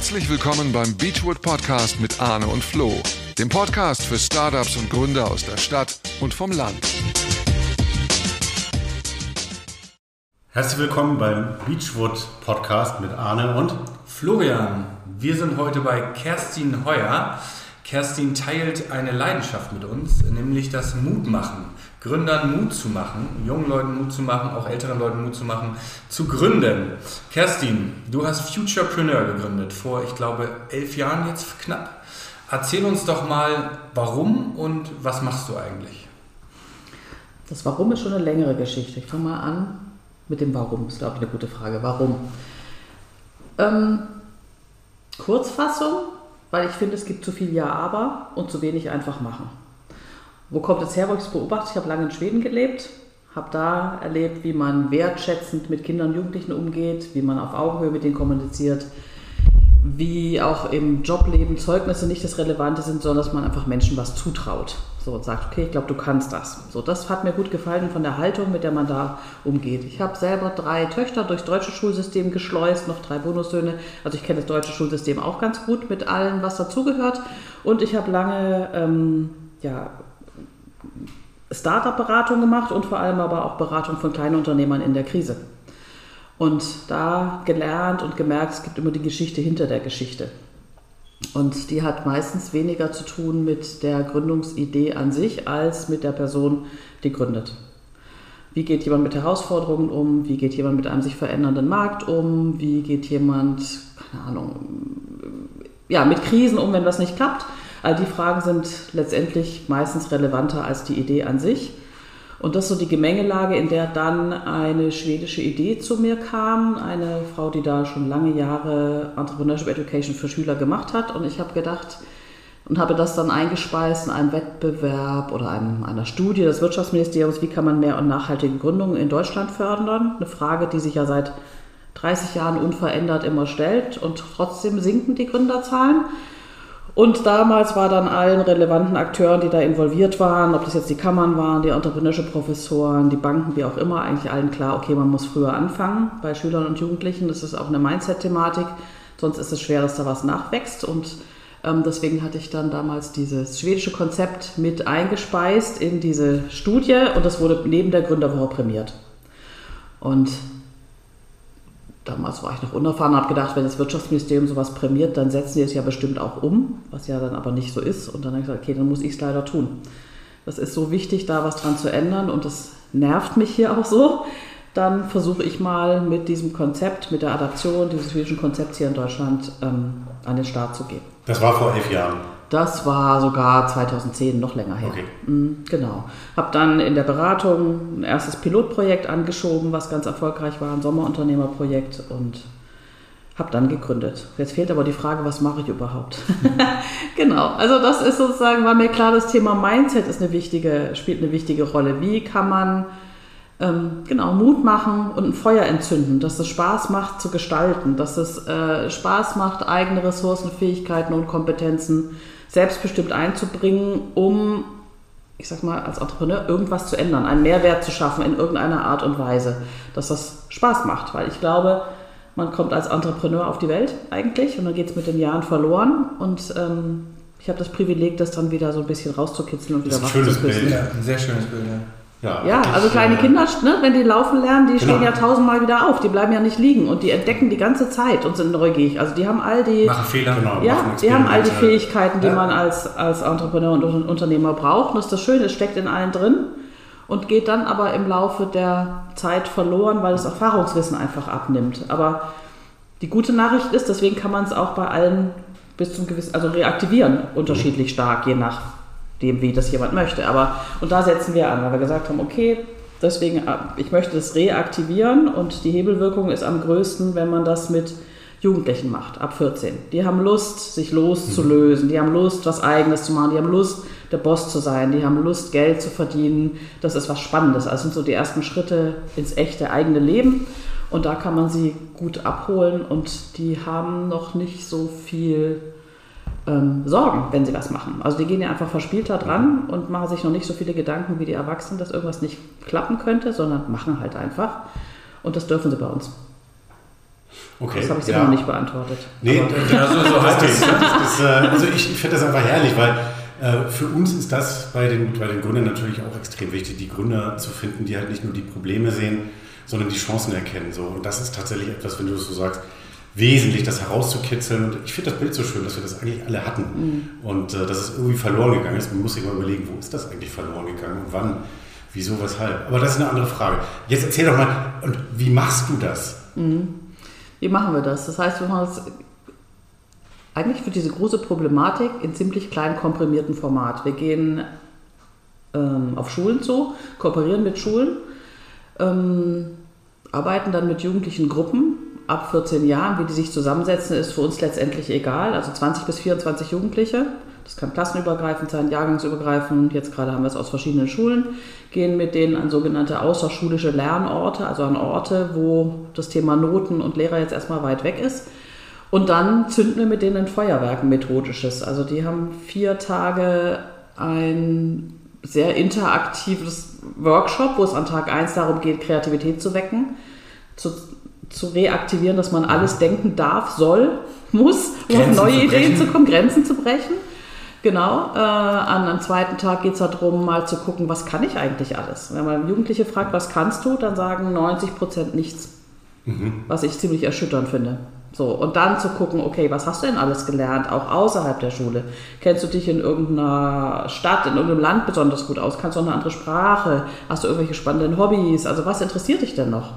Herzlich willkommen beim Beachwood Podcast mit Arne und Flo, dem Podcast für Startups und Gründer aus der Stadt und vom Land. Herzlich willkommen beim Beachwood Podcast mit Arne und Florian. Wir sind heute bei Kerstin Heuer. Kerstin teilt eine Leidenschaft mit uns, nämlich das Mutmachen. Gründern Mut zu machen, jungen Leuten Mut zu machen, auch älteren Leuten Mut zu machen, zu gründen. Kerstin, du hast Futurepreneur gegründet, vor, ich glaube, elf Jahren jetzt knapp. Erzähl uns doch mal, warum und was machst du eigentlich? Das Warum ist schon eine längere Geschichte. Ich fange mal an mit dem Warum. Das ist, glaube ich, eine gute Frage. Warum? Ähm, Kurzfassung, weil ich finde, es gibt zu viel Ja, aber und zu wenig einfach machen. Wo kommt es her, wo ich es beobachte? Ich habe lange in Schweden gelebt, habe da erlebt, wie man wertschätzend mit Kindern und Jugendlichen umgeht, wie man auf Augenhöhe mit denen kommuniziert, wie auch im Jobleben Zeugnisse nicht das Relevante sind, sondern dass man einfach Menschen was zutraut. So und sagt, okay, ich glaube, du kannst das. So, das hat mir gut gefallen von der Haltung, mit der man da umgeht. Ich habe selber drei Töchter durchs deutsche Schulsystem geschleust, noch drei Bonussöhne. Also ich kenne das deutsche Schulsystem auch ganz gut mit allem, was dazugehört. Und ich habe lange ähm, ja, Startup-Beratung gemacht und vor allem aber auch Beratung von Kleinunternehmern in der Krise. Und da gelernt und gemerkt, es gibt immer die Geschichte hinter der Geschichte. Und die hat meistens weniger zu tun mit der Gründungsidee an sich als mit der Person, die gründet. Wie geht jemand mit Herausforderungen um? Wie geht jemand mit einem sich verändernden Markt um? Wie geht jemand, keine Ahnung, ja, mit Krisen um, wenn das nicht klappt? All die Fragen sind letztendlich meistens relevanter als die Idee an sich. Und das ist so die Gemengelage, in der dann eine schwedische Idee zu mir kam. Eine Frau, die da schon lange Jahre Entrepreneurship Education für Schüler gemacht hat. Und ich habe gedacht und habe das dann eingespeist in einem Wettbewerb oder einem, einer Studie des Wirtschaftsministeriums, wie kann man mehr und nachhaltige Gründungen in Deutschland fördern. Eine Frage, die sich ja seit 30 Jahren unverändert immer stellt. Und trotzdem sinken die Gründerzahlen. Und damals war dann allen relevanten Akteuren, die da involviert waren, ob das jetzt die Kammern waren, die Entrepreneurship-Professoren, die Banken, wie auch immer, eigentlich allen klar, okay, man muss früher anfangen bei Schülern und Jugendlichen. Das ist auch eine Mindset-Thematik. Sonst ist es schwer, dass da was nachwächst. Und ähm, deswegen hatte ich dann damals dieses schwedische Konzept mit eingespeist in diese Studie und das wurde neben der Gründerwoche prämiert. Und damals war ich noch unerfahren, habe gedacht, wenn das Wirtschaftsministerium sowas prämiert, dann setzen sie es ja bestimmt auch um, was ja dann aber nicht so ist. Und dann habe ich gesagt, okay, dann muss ich es leider tun. Das ist so wichtig, da was dran zu ändern und das nervt mich hier auch so. Dann versuche ich mal mit diesem Konzept, mit der Adaption dieses schwedischen Konzepts hier in Deutschland ähm, an den Start zu gehen. Das war vor elf Jahren. Das war sogar 2010, noch länger her. Okay. Mhm, genau. Habe dann in der Beratung ein erstes Pilotprojekt angeschoben, was ganz erfolgreich war, ein Sommerunternehmerprojekt und habe dann gegründet. Jetzt fehlt aber die Frage, was mache ich überhaupt? genau. Also das ist sozusagen, war mir klar, das Thema Mindset ist eine wichtige, spielt eine wichtige Rolle. Wie kann man ähm, genau Mut machen und ein Feuer entzünden, dass es Spaß macht zu gestalten, dass es äh, Spaß macht, eigene Ressourcen, Fähigkeiten und Kompetenzen selbstbestimmt einzubringen, um, ich sag mal, als Entrepreneur irgendwas zu ändern, einen Mehrwert zu schaffen in irgendeiner Art und Weise, dass das Spaß macht. Weil ich glaube, man kommt als Entrepreneur auf die Welt eigentlich und dann geht es mit den Jahren verloren und ähm, ich habe das Privileg, das dann wieder so ein bisschen rauszukitzeln und wieder wach zu küssen. Ja, ein sehr schönes Bild, ja. Ja, ja also kleine Kinder, ne, wenn die laufen lernen, die genau. stehen ja tausendmal wieder auf. Die bleiben ja nicht liegen und die entdecken die ganze Zeit und sind neugierig. Also die haben all die, machen Fehler, genau, ja, machen die haben all die Fähigkeiten, die ja. man als, als Entrepreneur und Unternehmer braucht. Und das ist das Schöne, es steckt in allen drin und geht dann aber im Laufe der Zeit verloren, weil das Erfahrungswissen einfach abnimmt. Aber die gute Nachricht ist, deswegen kann man es auch bei allen bis zum gewissen, also reaktivieren, unterschiedlich mhm. stark, je nach dem, wie das jemand möchte. Aber, und da setzen wir an, weil wir gesagt haben, okay, deswegen, äh, ich möchte das reaktivieren und die Hebelwirkung ist am größten, wenn man das mit Jugendlichen macht, ab 14. Die haben Lust, sich loszulösen, die haben Lust, was Eigenes zu machen, die haben Lust, der Boss zu sein, die haben Lust, Geld zu verdienen. Das ist was Spannendes. Also sind so die ersten Schritte ins echte eigene Leben. Und da kann man sie gut abholen und die haben noch nicht so viel ähm, Sorgen, wenn sie was machen. Also die gehen ja einfach verspielter dran und machen sich noch nicht so viele Gedanken wie die Erwachsenen, dass irgendwas nicht klappen könnte, sondern machen halt einfach. Und das dürfen sie bei uns. Okay, Das habe ich ja. noch nicht beantwortet. Nee, ja, so, heißt es. Das, das, äh, also ich, finde das einfach herrlich, weil äh, für uns ist das bei den, bei den Gründern natürlich auch extrem wichtig, die Gründer zu finden, die halt nicht nur die Probleme sehen, sondern die Chancen erkennen. So. Und das ist tatsächlich etwas, wenn du es so sagst, wesentlich, das herauszukitzeln. Und ich finde das Bild so schön, dass wir das eigentlich alle hatten. Und äh, dass es irgendwie verloren gegangen ist. Man muss sich mal überlegen, wo ist das eigentlich verloren gegangen und wann, wieso, weshalb. Aber das ist eine andere Frage. Jetzt erzähl doch mal, und wie machst du das? Wie machen wir das? Das heißt, wir machen das eigentlich für diese große Problematik in ziemlich klein komprimierten Format. Wir gehen ähm, auf Schulen zu, kooperieren mit Schulen, ähm, arbeiten dann mit jugendlichen Gruppen ab 14 Jahren. Wie die sich zusammensetzen, ist für uns letztendlich egal. Also 20 bis 24 Jugendliche. Das kann klassenübergreifend sein, jahrgangsübergreifend. Jetzt gerade haben wir es aus verschiedenen Schulen. Gehen mit denen an sogenannte außerschulische Lernorte, also an Orte, wo das Thema Noten und Lehrer jetzt erstmal weit weg ist. Und dann zünden wir mit denen ein Feuerwerk, ein methodisches. Also die haben vier Tage ein sehr interaktives Workshop, wo es an Tag 1 darum geht, Kreativität zu wecken, zu, zu reaktivieren, dass man alles denken darf, soll, muss, um auf neue Ideen zu kommen, Grenzen zu brechen. Genau, äh, an einem zweiten Tag geht es darum, mal zu gucken, was kann ich eigentlich alles. Wenn man Jugendliche fragt, was kannst du, dann sagen 90 Prozent nichts was ich ziemlich erschütternd finde. So, und dann zu gucken, okay, was hast du denn alles gelernt, auch außerhalb der Schule? Kennst du dich in irgendeiner Stadt, in irgendeinem Land besonders gut aus? Kannst du auch eine andere Sprache? Hast du irgendwelche spannenden Hobbys? Also was interessiert dich denn noch?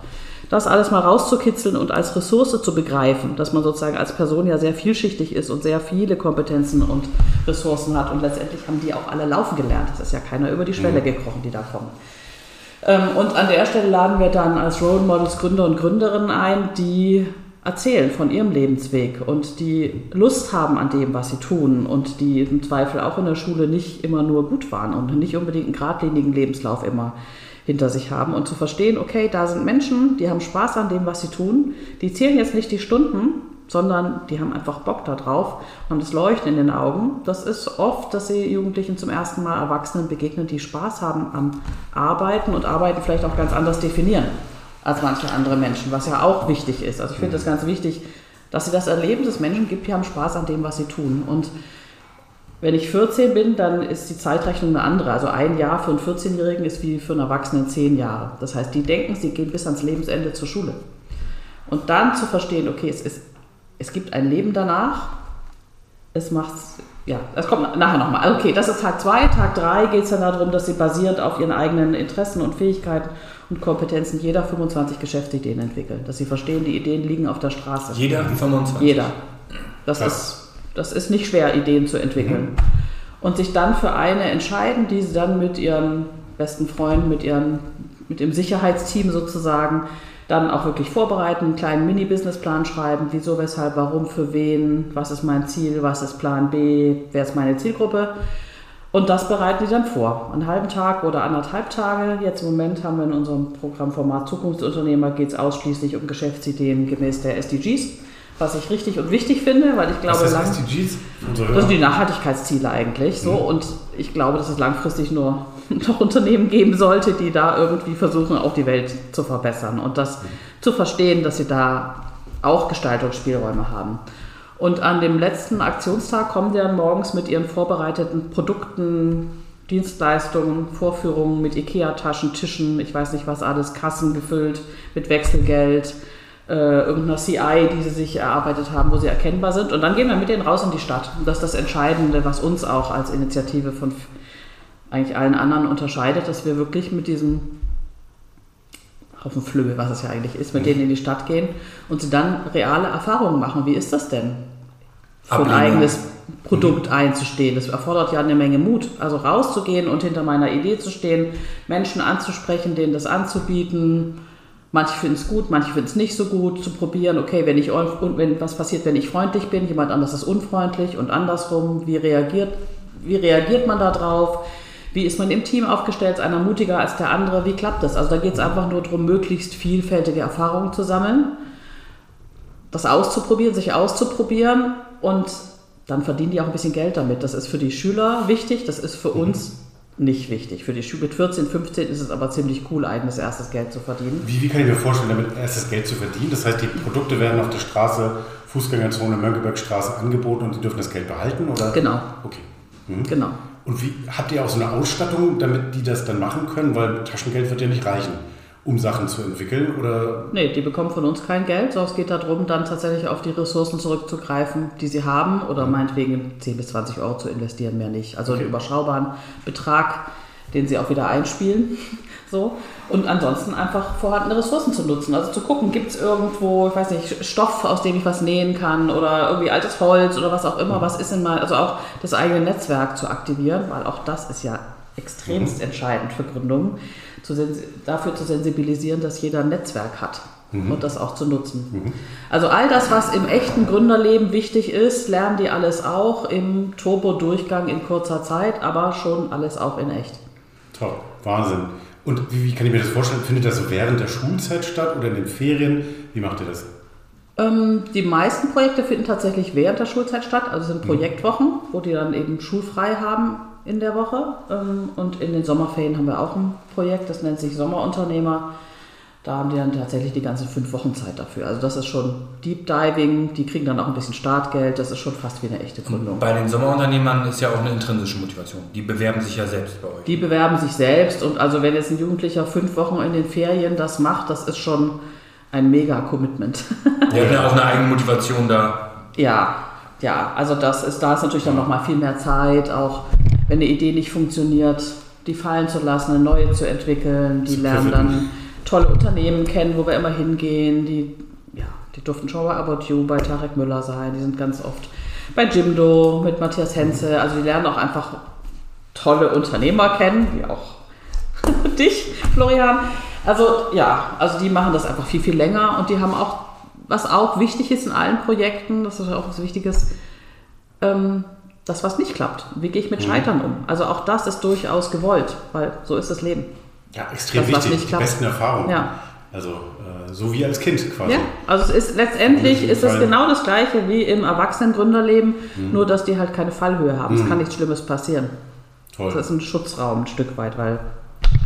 Das alles mal rauszukitzeln und als Ressource zu begreifen, dass man sozusagen als Person ja sehr vielschichtig ist und sehr viele Kompetenzen und Ressourcen hat. Und letztendlich haben die auch alle laufen gelernt. Das ist ja keiner über die Schwelle gekrochen, die da kommen. Ähm, und an der Stelle laden wir dann als Role Models Gründer und Gründerinnen ein, die erzählen von ihrem Lebensweg und die Lust haben an dem, was sie tun und die im Zweifel auch in der Schule nicht immer nur gut waren und nicht unbedingt einen geradlinigen Lebenslauf immer hinter sich haben und zu verstehen, okay, da sind Menschen, die haben Spaß an dem, was sie tun, die zählen jetzt nicht die Stunden, sondern die haben einfach Bock da drauf und haben das Leuchten in den Augen. Das ist oft, dass sie Jugendlichen zum ersten Mal Erwachsenen begegnen, die Spaß haben am Arbeiten und Arbeiten vielleicht auch ganz anders definieren als manche andere Menschen, was ja auch wichtig ist. Also ich finde das ganz wichtig, dass sie das erleben, dass es Menschen gibt, die haben Spaß an dem, was sie tun. Und wenn ich 14 bin, dann ist die Zeitrechnung eine andere. Also ein Jahr für einen 14-Jährigen ist wie für einen Erwachsenen zehn Jahre. Das heißt, die denken, sie gehen bis ans Lebensende zur Schule. Und dann zu verstehen, okay, es, ist, es gibt ein Leben danach, es macht, ja, das kommt nachher nochmal. Okay, das ist Tag 2. Tag 3 geht es dann darum, dass sie basierend auf ihren eigenen Interessen und Fähigkeiten und Kompetenzen jeder 25 Geschäftsideen entwickeln. Dass sie verstehen, die Ideen liegen auf der Straße. Jeder 25. Jeder. Das Krass. ist, das ist nicht schwer, Ideen zu entwickeln. Und sich dann für eine entscheiden, die sie dann mit ihren besten Freunden, mit, ihren, mit dem Sicherheitsteam sozusagen dann auch wirklich vorbereiten, einen kleinen Mini-Businessplan schreiben, wieso, weshalb, warum, für wen, was ist mein Ziel, was ist Plan B, wer ist meine Zielgruppe. Und das bereiten die dann vor. Einen halben Tag oder anderthalb Tage. Jetzt im Moment haben wir in unserem Programmformat Zukunftsunternehmer geht es ausschließlich um Geschäftsideen gemäß der SDGs, was ich richtig und wichtig finde, weil ich glaube, Was heißt SDGs? Das sind die. Nachhaltigkeitsziele eigentlich so und ich glaube, dass es langfristig nur noch Unternehmen geben sollte, die da irgendwie versuchen, auch die Welt zu verbessern und das zu verstehen, dass sie da auch Gestaltungsspielräume haben. Und an dem letzten Aktionstag kommen die dann morgens mit ihren vorbereiteten Produkten, Dienstleistungen, Vorführungen mit Ikea-Taschen, Tischen, ich weiß nicht was alles, Kassen gefüllt mit Wechselgeld, äh, irgendeiner CI, die sie sich erarbeitet haben, wo sie erkennbar sind. Und dann gehen wir mit denen raus in die Stadt. Und das ist das Entscheidende, was uns auch als Initiative von eigentlich allen anderen unterscheidet, dass wir wirklich mit diesem Haufen Flügel, was es ja eigentlich ist, mit denen in die Stadt gehen und sie dann reale Erfahrungen machen. Wie ist das denn? Für ein Ablehnung. eigenes Produkt einzustehen. Das erfordert ja eine Menge Mut. Also rauszugehen und hinter meiner Idee zu stehen, Menschen anzusprechen, denen das anzubieten. Manche finden es gut, manche finden es nicht so gut, zu probieren, okay, wenn ich und wenn was passiert, wenn ich freundlich bin, jemand anders ist unfreundlich und andersrum, wie reagiert, wie reagiert man da drauf? Wie ist man im Team aufgestellt? Ist einer mutiger als der andere? Wie klappt das? Also da geht es einfach nur darum, möglichst vielfältige Erfahrungen zu sammeln das auszuprobieren, sich auszuprobieren und dann verdienen die auch ein bisschen Geld damit. Das ist für die Schüler wichtig, das ist für uns nicht wichtig. Für die mit 14, 15 ist es aber ziemlich cool, eigenes erstes Geld zu verdienen. Wie, wie kann ich mir vorstellen, damit erstes Geld zu verdienen? Das heißt, die Produkte werden auf der Straße, Fußgängerzone, Mönckebergstraße angeboten und die dürfen das Geld behalten? Oder? Genau. Okay. Mhm. Genau. Und wie habt ihr auch so eine Ausstattung, damit die das dann machen können? Weil Taschengeld wird ja nicht reichen, um Sachen zu entwickeln. Oder Nee, die bekommen von uns kein Geld, sondern es geht darum, dann tatsächlich auf die Ressourcen zurückzugreifen, die sie haben oder meinetwegen 10 bis 20 Euro zu investieren, mehr nicht. Also Okay. einen überschaubaren Betrag, den sie auch wieder einspielen. So. Und ansonsten einfach vorhandene Ressourcen zu nutzen. Also zu gucken, gibt es irgendwo, ich weiß nicht, Stoff, aus dem ich was nähen kann oder irgendwie altes Holz oder was auch immer, was ist denn mal, also auch das eigene Netzwerk zu aktivieren, weil auch das ist ja extremst entscheidend für Gründungen, zu dafür zu sensibilisieren, dass jeder ein Netzwerk hat und das auch zu nutzen. Also all das, was im echten Gründerleben wichtig ist, lernen die alles auch im Turbo-Durchgang in kurzer Zeit, aber schon alles auch in echt. Top, Wahnsinn. Und wie, wie kann ich mir das vorstellen? Findet das so während der Schulzeit statt oder in den Ferien? Wie macht ihr das? Ähm, die meisten Projekte finden tatsächlich während der Schulzeit statt, also sind Projektwochen, wo die dann eben schulfrei haben in der Woche. Ähm, und in den Sommerferien haben wir auch ein Projekt, das nennt sich Sommerunternehmer. Da haben die dann tatsächlich die ganzen fünf Wochen Zeit dafür. Also das ist schon Deep Diving, die kriegen dann auch ein bisschen Startgeld, das ist schon fast wie eine echte Gründung. Bei den Sommerunternehmern ist ja auch eine intrinsische Motivation. Die bewerben sich ja selbst bei euch. Die bewerben sich selbst und also wenn jetzt ein Jugendlicher fünf Wochen in den Ferien das macht, das ist schon ein Mega-Commitment. Die haben ja auch eine eigene Motivation da. Ja, ja, also das ist, da ist natürlich dann nochmal viel mehr Zeit, auch wenn eine Idee nicht funktioniert, die fallen zu lassen, eine neue zu entwickeln. Die lernen dann tolle Unternehmen kennen, wo wir immer hingehen. Die, ja, die durften schon bei About You, bei Tarek Müller sein. Die sind ganz oft bei Jimdo mit Matthias Henze. Also die lernen auch einfach tolle Unternehmer kennen, wie auch dich, Florian. Also ja, also die machen das einfach viel, viel länger und die haben auch, was auch wichtig ist in allen Projekten, das ist auch was Wichtiges, ähm, das, was nicht klappt. Wie gehe ich mit Scheitern um? Also auch das ist durchaus gewollt, weil so ist das Leben. Ja, extrem Das, was wichtig. nicht Die besten Erfahrungen. Ja. Also äh, so wie als Kind quasi. Ja, also es ist letztendlich ist es genau das gleiche wie im Erwachsenengründerleben, nur dass die halt keine Fallhöhe haben. Es kann nichts Schlimmes passieren. Toll. Das ist ein Schutzraum ein Stück weit, weil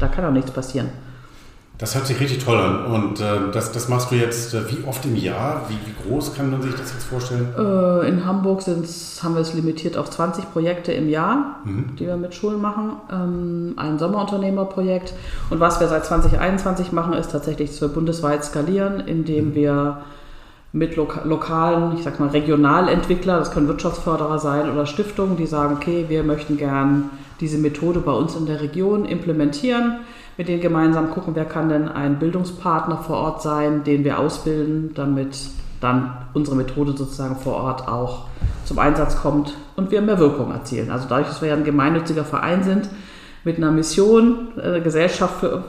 da kann auch nichts passieren. Das hört sich richtig toll an. Und äh, das, das machst du jetzt äh, wie oft im Jahr? Wie, wie groß kann man sich das jetzt vorstellen? Äh, in Hamburg haben wir es limitiert auf 20 Projekte im Jahr, die wir mit Schulen machen. Ähm, ein Sommerunternehmerprojekt. Und was wir seit 2021 machen, ist tatsächlich, dass wir bundesweit skalieren, indem wir mit loka lokalen, ich sag mal Regionalentwickler, das können Wirtschaftsförderer sein oder Stiftungen, die sagen, okay, wir möchten gern diese Methode bei uns in der Region implementieren, mit denen gemeinsam gucken, wer kann denn ein Bildungspartner vor Ort sein, den wir ausbilden, damit dann unsere Methode sozusagen vor Ort auch zum Einsatz kommt und wir mehr Wirkung erzielen. Also dadurch, dass wir ja ein gemeinnütziger Verein sind, mit einer Mission, äh, Gesellschaft für,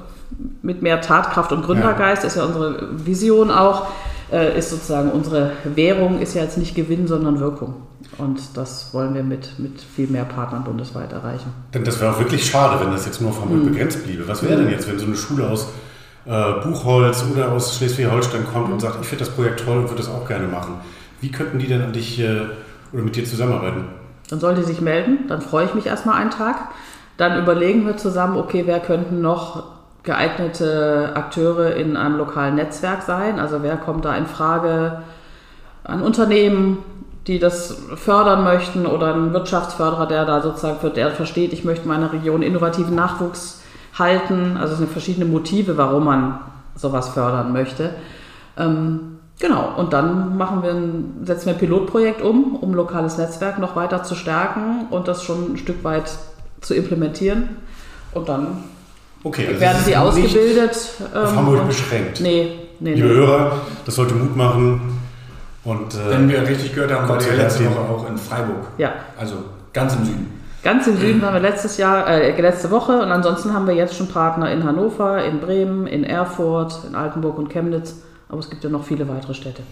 mit mehr Tatkraft und Gründergeist, ist ja unsere Vision auch, äh, ist sozusagen unsere Währung ist ja jetzt nicht Gewinn, sondern Wirkung. Und das wollen wir mit, mit viel mehr Partnern bundesweit erreichen. Denn das wäre auch wirklich schade, wenn das jetzt nur auf Hamburg Mhm. begrenzt bliebe. Was wäre denn jetzt, wenn so eine Schule aus äh, Buchholz oder aus Schleswig-Holstein kommt und sagt, ich finde das Projekt toll und würde das auch gerne machen? Wie könnten die denn an dich äh, oder mit dir zusammenarbeiten? Dann soll die sich melden, dann freue ich mich erstmal einen Tag. Dann überlegen wir zusammen, okay, wer könnten noch geeignete Akteure in einem lokalen Netzwerk sein? Also wer kommt da in Frage an Unternehmen, die das fördern möchten oder ein Wirtschaftsförderer, der da sozusagen für, der versteht, ich möchte meiner Region innovativen Nachwuchs halten. Also es sind verschiedene Motive, warum man sowas fördern möchte. Ähm, genau, und dann machen wir ein, setzen wir ein Pilotprojekt um, um lokales Netzwerk noch weiter zu stärken und das schon ein Stück weit zu implementieren. Und dann Okay, also werden sie ist nicht ausgebildet. auf ähm, Hamburg beschränkt. Nee, nee, Liebe nee. Hörer, das sollte Mut machen. Und äh, Wenn wir richtig gehört haben, war sei letzte. Woche auch in Freiburg. Ja, Also ganz im Süden. Ganz im Süden waren wir letztes Jahr, äh, letzte Woche und ansonsten haben wir jetzt schon Partner in Hannover, in Bremen, in Erfurt, in Altenburg und Chemnitz. Aber es gibt ja noch viele weitere Städte.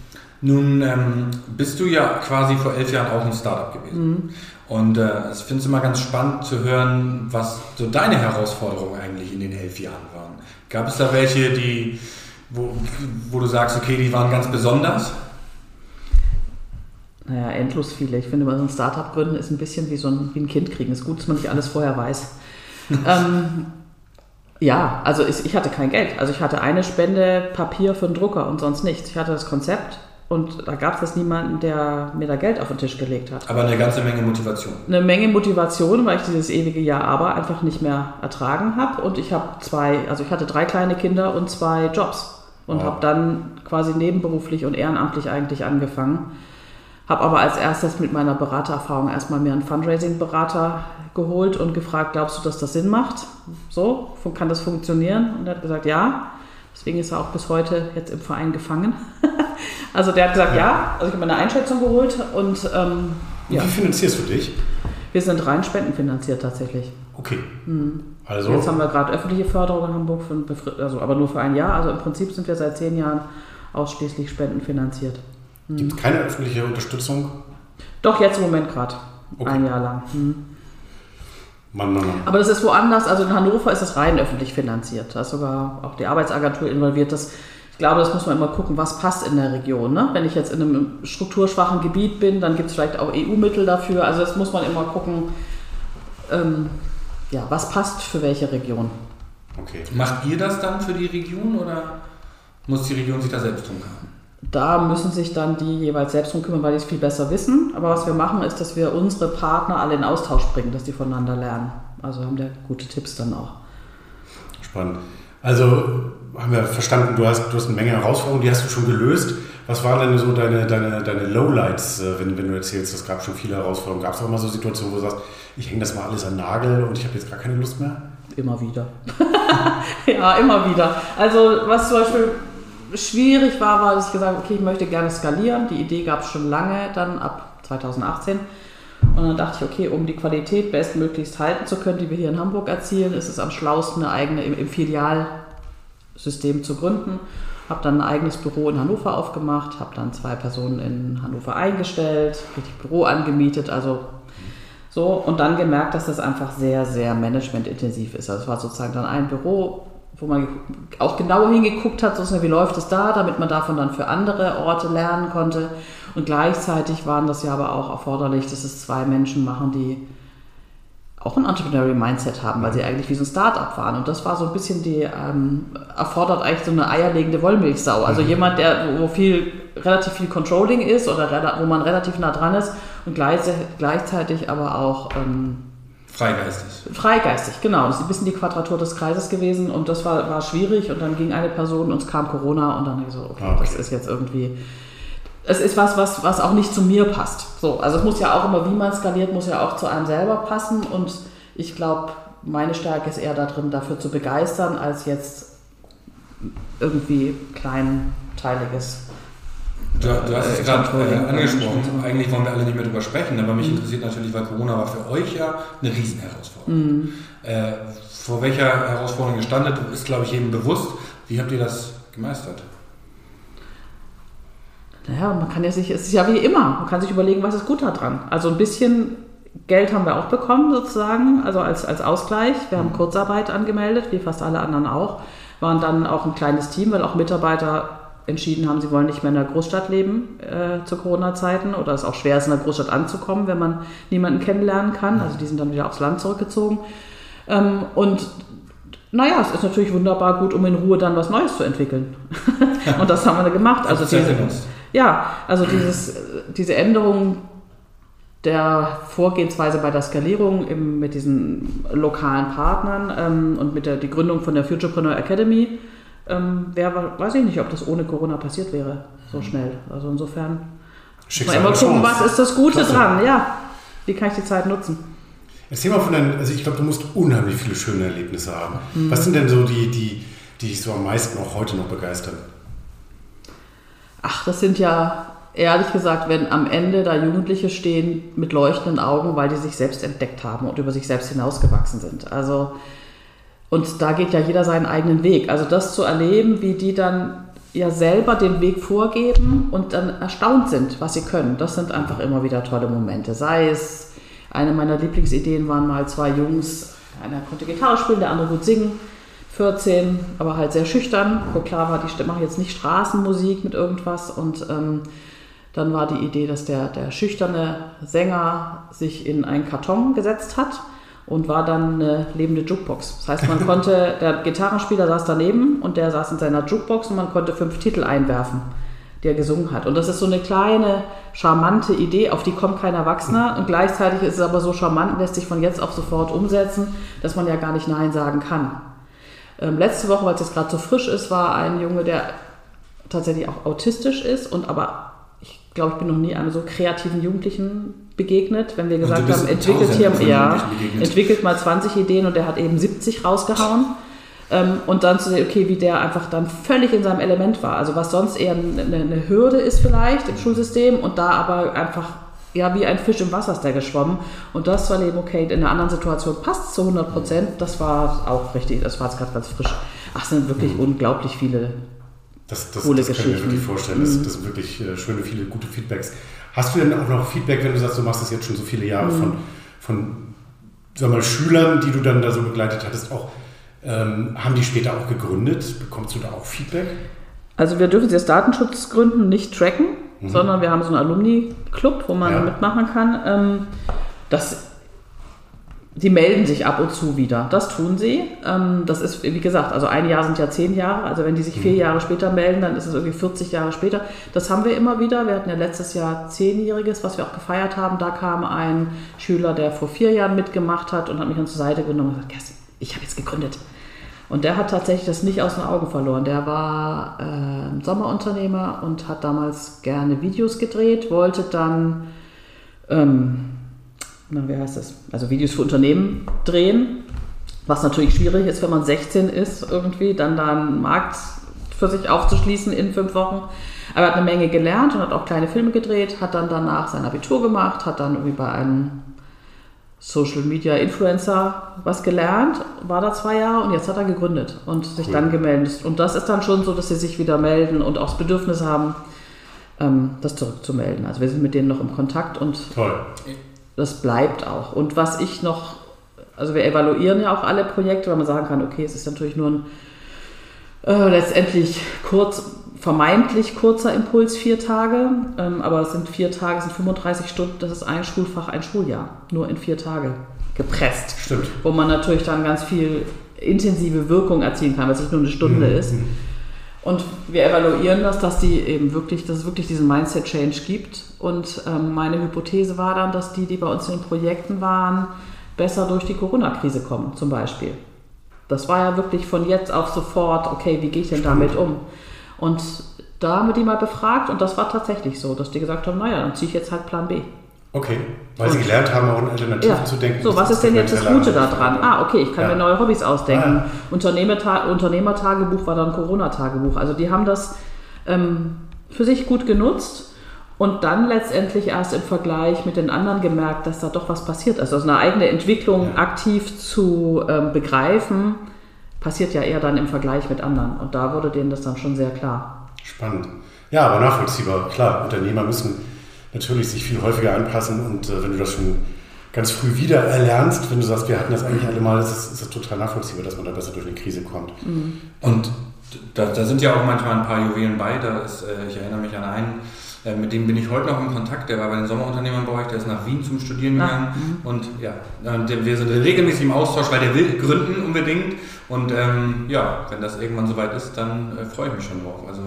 Nun ähm, bist du ja quasi vor elf Jahren auch ein Startup gewesen. Und äh, ich finde es immer ganz spannend zu hören, was so deine Herausforderungen eigentlich in den elf Jahren waren. Gab es da welche, die, wo, wo du sagst, okay, die waren ganz besonders? Naja, endlos viele. Ich finde, bei so einem Startup gründen ist ein bisschen wie so ein, wie ein Kind kriegen. Es ist gut, dass man nicht alles vorher weiß. ähm, ja, also ich, ich hatte kein Geld. Also ich hatte eine Spende Papier für den Drucker und sonst nichts. Ich hatte das Konzept und da gab es niemanden, der mir da Geld auf den Tisch gelegt hat. Aber eine ganze Menge Motivation. Eine Menge Motivation, weil ich dieses ewige Jahr aber einfach nicht mehr ertragen habe. Und ich habe zwei, also ich hatte drei kleine Kinder und zwei Jobs. Und Wow. habe dann quasi nebenberuflich und ehrenamtlich eigentlich angefangen. Habe aber als erstes mit meiner Beratererfahrung erstmal mir einen Fundraising-Berater geholt und gefragt, glaubst du, dass das Sinn macht? So, kann das funktionieren? Und er hat gesagt, ja. Deswegen ist er auch bis heute jetzt im Verein gefangen. also der hat gesagt, ja. Also ich habe mir eine Einschätzung geholt und ähm, ja. Wie finanzierst du dich? Wir sind rein spendenfinanziert tatsächlich. Okay. Also, Jetzt haben wir gerade öffentliche Förderung in Hamburg, für, also, aber nur für ein Jahr. Also im Prinzip sind wir seit zehn Jahren ausschließlich spendenfinanziert. Gibt es keine öffentliche Unterstützung? Doch jetzt im Moment gerade. Okay. Ein Jahr lang. Hm. Mann, Mann, Mann. Aber das ist woanders. Also in Hannover ist es rein öffentlich finanziert. Da ist sogar auch die Arbeitsagentur involviert. Das, ich glaube, das muss man immer gucken, was passt in der Region. Ne? Wenn ich jetzt in einem strukturschwachen Gebiet bin, dann gibt es vielleicht auch EU-Mittel dafür. Also das muss man immer gucken, ähm, ja, was passt für welche Region. Okay. Macht ihr das dann für die Region oder muss die Region sich da selbst drum kümmern? Da müssen sich dann die jeweils selbst drum kümmern, weil die es viel besser wissen. Aber was wir machen, ist, dass wir unsere Partner alle in Austausch bringen, dass die voneinander lernen. Also haben wir gute Tipps dann auch. Spannend. Also haben wir verstanden, du hast, du hast eine Menge Herausforderungen, die hast du schon gelöst. Was waren denn so deine, deine, deine Lowlights, äh, wenn, wenn du erzählst, es gab schon viele Herausforderungen? Gab es auch mal so Situationen, wo du sagst, ich hänge das mal alles an Nagel und ich habe jetzt gar keine Lust mehr? Immer wieder. ja, immer wieder. Also was zum Beispiel schwierig war, war, dass ich gesagt habe, okay, ich möchte gerne skalieren. Die Idee gab es schon lange, dann ab 2018. Und dann dachte ich, okay, um die Qualität bestmöglichst halten zu können, die wir hier in Hamburg erzielen, ist es am schlausten, eine eigene im, im Filialsystem zu gründen. Habe dann ein eigenes Büro in Hannover aufgemacht, habe dann zwei Personen in Hannover eingestellt, richtig Büro angemietet, also so, und dann gemerkt, dass das einfach sehr, sehr managementintensiv ist. Also es war sozusagen dann ein Büro, wo man auch genauer hingeguckt hat, sozusagen, wie läuft es da, damit man davon dann für andere Orte lernen konnte. Und gleichzeitig waren das ja aber auch erforderlich, dass es zwei Menschen machen, die auch ein Entrepreneurial Mindset haben, weil sie eigentlich wie so ein Startup waren. Und das war so ein bisschen die, ähm, erfordert eigentlich so eine eierlegende Wollmilchsau. Also jemand, der, wo viel, relativ viel Controlling ist oder wo man relativ nah dran ist und gleich, gleichzeitig aber auch ähm, Freigeistig. freigeistig, genau. Das ist ein bisschen die Quadratur des Kreises gewesen und das war, war schwierig und dann ging eine Person und es kam Corona und dann habe ich so, okay, Ah, okay. das ist jetzt irgendwie, es ist was, was, was auch nicht zu mir passt. So, also es muss ja auch immer, wie man skaliert, muss ja auch zu einem selber passen und ich glaube, meine Stärke ist eher darin, dafür zu begeistern, als jetzt irgendwie kleinteiliges. Du, du hast Äh, es gerade Controlling äh, angesprochen. Eigentlich wollen wir alle nicht mehr drüber sprechen, aber Mhm. mich interessiert natürlich, weil Corona war für euch ja eine Riesenherausforderung. Mhm. Äh, vor welcher Herausforderung ihr standet, ist, glaube ich, jedem bewusst. Wie habt ihr das gemeistert? Naja, man kann ja sich, es ist ja wie immer, man kann sich überlegen, was ist gut daran. Also ein bisschen Geld haben wir auch bekommen sozusagen, also als, als Ausgleich. Wir haben Kurzarbeit angemeldet, wie fast alle anderen auch. Waren dann auch ein kleines Team, weil auch Mitarbeiter entschieden haben, sie wollen nicht mehr in der Großstadt leben äh, zu Corona-Zeiten oder es auch schwer ist, in der Großstadt anzukommen, wenn man niemanden kennenlernen kann. Also die sind dann wieder aufs Land zurückgezogen. Ähm, und naja, es ist natürlich wunderbar gut, um in Ruhe dann was Neues zu entwickeln. und das haben wir gemacht. Also diese, ja, also dieses, diese Änderung der Vorgehensweise bei der Skalierung im, mit diesen lokalen Partnern ähm, und mit der die Gründung von der Futurepreneur Academy ähm, wäre, weiß ich nicht, ob das ohne Corona passiert wäre, so schnell. Also insofern Schicksal immer gucken, was ist das Gute Klasse. dran, ja. Wie kann ich die Zeit nutzen? Erzähl mal von deinen, also ich glaube, du musst unheimlich viele schöne Erlebnisse haben. Mhm. Was sind denn so die, die, die dich so am meisten auch heute noch begeistern? Ach, das sind ja ehrlich gesagt, wenn am Ende da Jugendliche stehen mit leuchtenden Augen, weil die sich selbst entdeckt haben und über sich selbst hinausgewachsen sind. Also und da geht ja jeder seinen eigenen Weg. Also das zu erleben, wie die dann ja selber den Weg vorgeben und dann erstaunt sind, was sie können, das sind einfach immer wieder tolle Momente. Sei es, eine meiner Lieblingsideen waren mal zwei Jungs, einer konnte Gitarre spielen, der andere gut singen, 14, aber halt sehr schüchtern, wo klar war, die machen jetzt nicht Straßenmusik mit irgendwas und ähm, dann war die Idee, dass der, der schüchterne Sänger sich in einen Karton gesetzt hat und war dann eine lebende Jukebox. Das heißt, man konnte, der Gitarrenspieler saß daneben und der saß in seiner Jukebox und man konnte fünf Titel einwerfen, die er gesungen hat. Und das ist so eine kleine, charmante Idee, auf die kommt kein Erwachsener und gleichzeitig ist es aber so charmant, lässt sich von jetzt auf sofort umsetzen, dass man ja gar nicht Nein sagen kann. Ähm, letzte Woche, weil es jetzt gerade so frisch ist, war ein Junge, der tatsächlich auch autistisch ist und aber glaube, ich bin noch nie einem so kreativen Jugendlichen begegnet, wenn wir gesagt haben, entwickelt hier, ja, entwickelt mal 20 Ideen und der hat eben 70 rausgehauen. Ähm, und dann zu sehen, okay, wie der einfach dann völlig in seinem Element war. Also was sonst eher eine, eine Hürde ist vielleicht im Schulsystem und da aber einfach ja, wie ein Fisch im Wasser ist der geschwommen. Und das war eben okay. In einer anderen Situation passt es zu 100 Prozent. Das war auch richtig. Das war jetzt gerade ganz frisch. Ach, es sind wirklich mhm. unglaublich viele das, das, coole das kann ich mir wirklich vorstellen. Das, mhm. das sind wirklich äh, schöne, viele gute Feedbacks. Hast du denn auch noch Feedback, wenn du sagst, du machst das jetzt schon so viele Jahre mhm. von, von sag mal, Schülern, die du dann da so begleitet hattest, auch ähm, haben die später auch gegründet? Bekommst du da auch Feedback? Also wir dürfen sie aus Datenschutzgründen nicht tracken, mhm. sondern wir haben so einen Alumni-Club, wo man ja. mitmachen kann. Ähm, das Sie melden sich ab und zu wieder. Das tun sie. Ähm, das ist, wie gesagt, also ein Jahr sind ja zehn Jahre. Also wenn die sich vier mhm. Jahre später melden, dann ist es irgendwie 40 Jahre später. Das haben wir immer wieder. Wir hatten ja letztes Jahr zehnjähriges, was wir auch gefeiert haben. Da kam ein Schüler, der vor vier Jahren mitgemacht hat und hat mich dann zur Seite genommen und gesagt, Kerstin, ich habe jetzt gegründet. Und der hat tatsächlich das nicht aus den Augen verloren. Der war äh, Sommerunternehmer und hat damals gerne Videos gedreht, wollte dann ähm, na, wie heißt das? Also Videos für Unternehmen drehen, was natürlich schwierig ist, wenn man 16 ist, irgendwie dann da einen Markt für sich aufzuschließen in fünf Wochen. Aber er hat eine Menge gelernt und hat auch kleine Filme gedreht, hat dann danach sein Abitur gemacht, hat dann irgendwie bei einem Social Media Influencer was gelernt, war da zwei Jahre und jetzt hat er gegründet und sich cool. dann gemeldet. Und das ist dann schon so, dass sie sich wieder melden und auch das Bedürfnis haben, ähm, das zurückzumelden. Also wir sind mit denen noch im Kontakt und Toll das bleibt auch. Und was ich noch, also wir evaluieren ja auch alle Projekte, weil man sagen kann, okay, es ist natürlich nur ein äh, letztendlich kurz, vermeintlich kurzer Impuls, vier Tage, ähm, aber es sind vier Tage, es sind 35 Stunden, das ist ein Schulfach, ein Schuljahr, nur in vier Tage gepresst. Stimmt. Wo man natürlich dann ganz viel intensive Wirkung erzielen kann, weil es nicht nur eine Stunde mhm. ist. Und wir evaluieren das, dass die eben wirklich, dass es wirklich diesen Mindset-Change gibt. Und ähm, meine Hypothese war dann, dass die, die bei uns in den Projekten waren, besser durch die Corona-Krise kommen, zum Beispiel. Das war ja wirklich von jetzt auf sofort, okay, wie gehe ich denn damit um? Und da haben wir die mal befragt und das war tatsächlich so, dass die gesagt haben, naja, dann ziehe ich jetzt halt Plan B. Okay, weil Sie gelernt haben, auch in Alternativen ja. zu denken. So, was ist denn jetzt das Gute daran? Ah, okay, ich kann ja. mir neue Hobbys ausdenken. Ah. Unternehmerta Unternehmertagebuch war dann Corona-Tagebuch. Also die haben das ähm, für sich gut genutzt und dann letztendlich erst im Vergleich mit den anderen gemerkt, dass da doch was passiert ist. Also eine eigene Entwicklung ja. aktiv zu ähm, begreifen, passiert ja eher dann im Vergleich mit anderen. Und da wurde denen das dann schon sehr klar. Spannend. Ja, aber nachvollziehbar. Klar, Unternehmer müssen natürlich sich viel häufiger anpassen und äh, wenn du das schon ganz früh wieder erlernst, wenn du sagst, wir hatten das eigentlich alle mal, ist das, ist das total nachvollziehbar, dass man da besser durch eine Krise kommt. Mhm. Und da, da, sind ja auch manchmal ein paar Juwelen bei. Da ist, äh, ich erinnere mich an einen, äh, mit dem bin ich heute noch in Kontakt. Der war bei den Sommerunternehmern bei euch, der ist nach Wien zum Studieren ah, gegangen. Mhm. Und ja, wir sind regelmäßig im Austausch, weil der will gründen unbedingt. Und ähm, ja, wenn das irgendwann soweit ist, dann äh, freue ich mich schon drauf. Also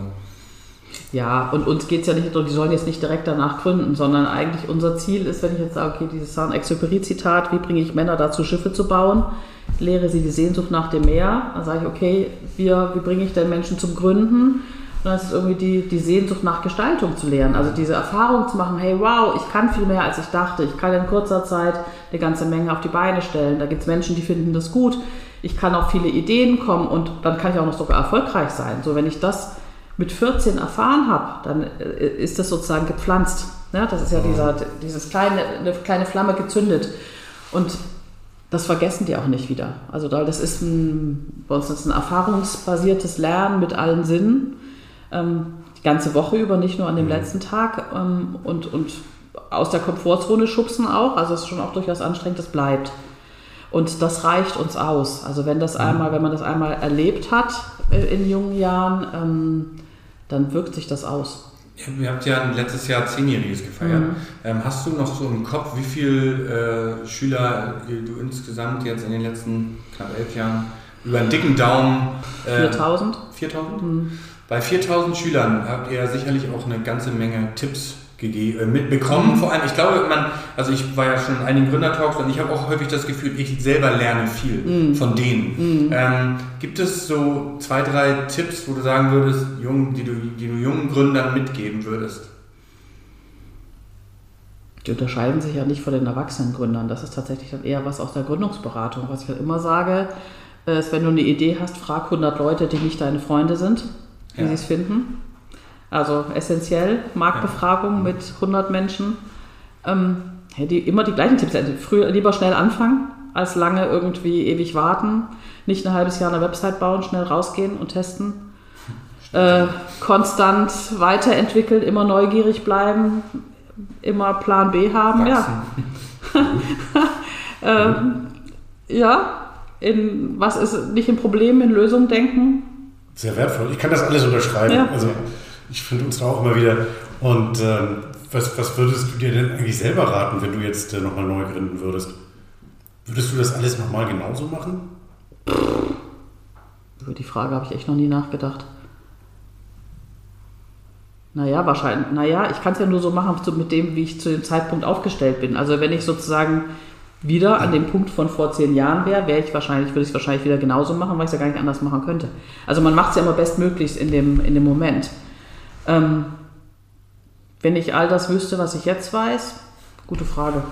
ja, und uns geht es ja nicht darum, die sollen jetzt nicht direkt danach gründen, sondern eigentlich unser Ziel ist, wenn ich jetzt sage, okay, dieses Saint-Exupéry-Zitat, wie bringe ich Männer dazu, Schiffe zu bauen, lehre sie die Sehnsucht nach dem Meer, dann sage ich, okay, wir, wie bringe ich denn Menschen zum Gründen? Und dann ist es irgendwie die, die Sehnsucht nach Gestaltung zu lernen, also diese Erfahrung zu machen, hey, wow, ich kann viel mehr, als ich dachte, ich kann in kurzer Zeit eine ganze Menge auf die Beine stellen, da gibt es Menschen, die finden das gut, ich kann auf viele Ideen kommen und dann kann ich auch noch sogar erfolgreich sein. So, wenn ich das mit 14 erfahren habe, dann äh, ist das sozusagen gepflanzt. Ja, das ist ja dieser, dieses kleine, eine kleine Flamme gezündet. Und das vergessen die auch nicht wieder. Also das ist ein, bei uns ist ein erfahrungsbasiertes Lernen mit allen Sinnen. Ähm, die ganze Woche über, nicht nur an dem mhm. letzten Tag. Ähm, und, und aus der Komfortzone schubsen auch. Also es ist schon auch durchaus anstrengend, das bleibt. Und das reicht uns aus. Also wenn das mhm. einmal, wenn man das einmal erlebt hat in jungen Jahren, ähm, dann wirkt sich das aus. ihr habt ja letztes Jahr Zehnjähriges gefeiert. Mhm. Ähm, hast du noch so im Kopf, wie viele äh, Schüler du insgesamt jetzt in den letzten knapp elf Jahren über einen dicken Daumen... Äh, 4000. 4000? Mhm. Bei 4000 Schülern habt ihr sicherlich auch eine ganze Menge Tipps äh, mitbekommen. Vor allem, ich glaube, man, also ich war ja schon in einigen Gründertalks und ich habe auch häufig das Gefühl, ich selber lerne viel mm. von denen. Mm. Ähm, gibt es so zwei, drei Tipps, wo du sagen würdest, jung, die, du, die du jungen Gründern mitgeben würdest? Die unterscheiden sich ja nicht von den Erwachsenengründern. Das ist tatsächlich dann eher was aus der Gründungsberatung. Was ich halt immer sage, ist, wenn du eine Idee hast, frag 100 Leute, die nicht deine Freunde sind, wie ja. sie es finden. Also essentiell, Marktbefragung ja. mit 100 Menschen. Ähm, die, immer die gleichen Tipps. Also früher lieber schnell anfangen, als lange irgendwie ewig warten. Nicht ein halbes Jahr eine Website bauen, schnell rausgehen und testen. Äh, konstant weiterentwickeln, immer neugierig bleiben, immer Plan B haben. Ja. ähm, ja, in was ist nicht in Problemen, in Lösungen denken. Sehr wertvoll. Ich kann das alles unterschreiben. Ja. Also ich finde uns da auch immer wieder. Und ähm, was, was würdest du dir denn eigentlich selber raten, wenn du jetzt äh, nochmal neu gründen würdest? Würdest du das alles nochmal genauso machen? Über die Frage habe ich echt noch nie nachgedacht. Naja, wahrscheinlich. Naja, ich kann es ja nur so machen mit dem, wie ich zu dem Zeitpunkt aufgestellt bin. Also wenn ich sozusagen wieder an dem Punkt von vor zehn Jahren wäre, wäre ich wahrscheinlich, würde ich es wahrscheinlich wieder genauso machen, weil ich es ja gar nicht anders machen könnte. Also man macht es ja immer bestmöglichst in dem, in dem Moment. Ähm, wenn ich all das wüsste, was ich jetzt weiß, gute Frage.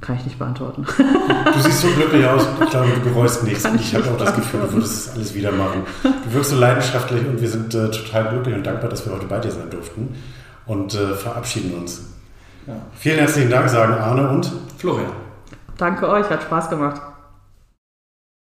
Kann ich nicht beantworten. Du siehst so glücklich aus. Ich glaube, du bereust nichts. ich, ich habe auch das Gefühl, du würdest es alles wieder machen. Du wirkst so leidenschaftlich und wir sind äh, total glücklich und dankbar, dass wir heute bei dir sein durften und äh, verabschieden uns. Ja. Vielen herzlichen Dank, sagen Arne und Florian. Danke euch, hat Spaß gemacht.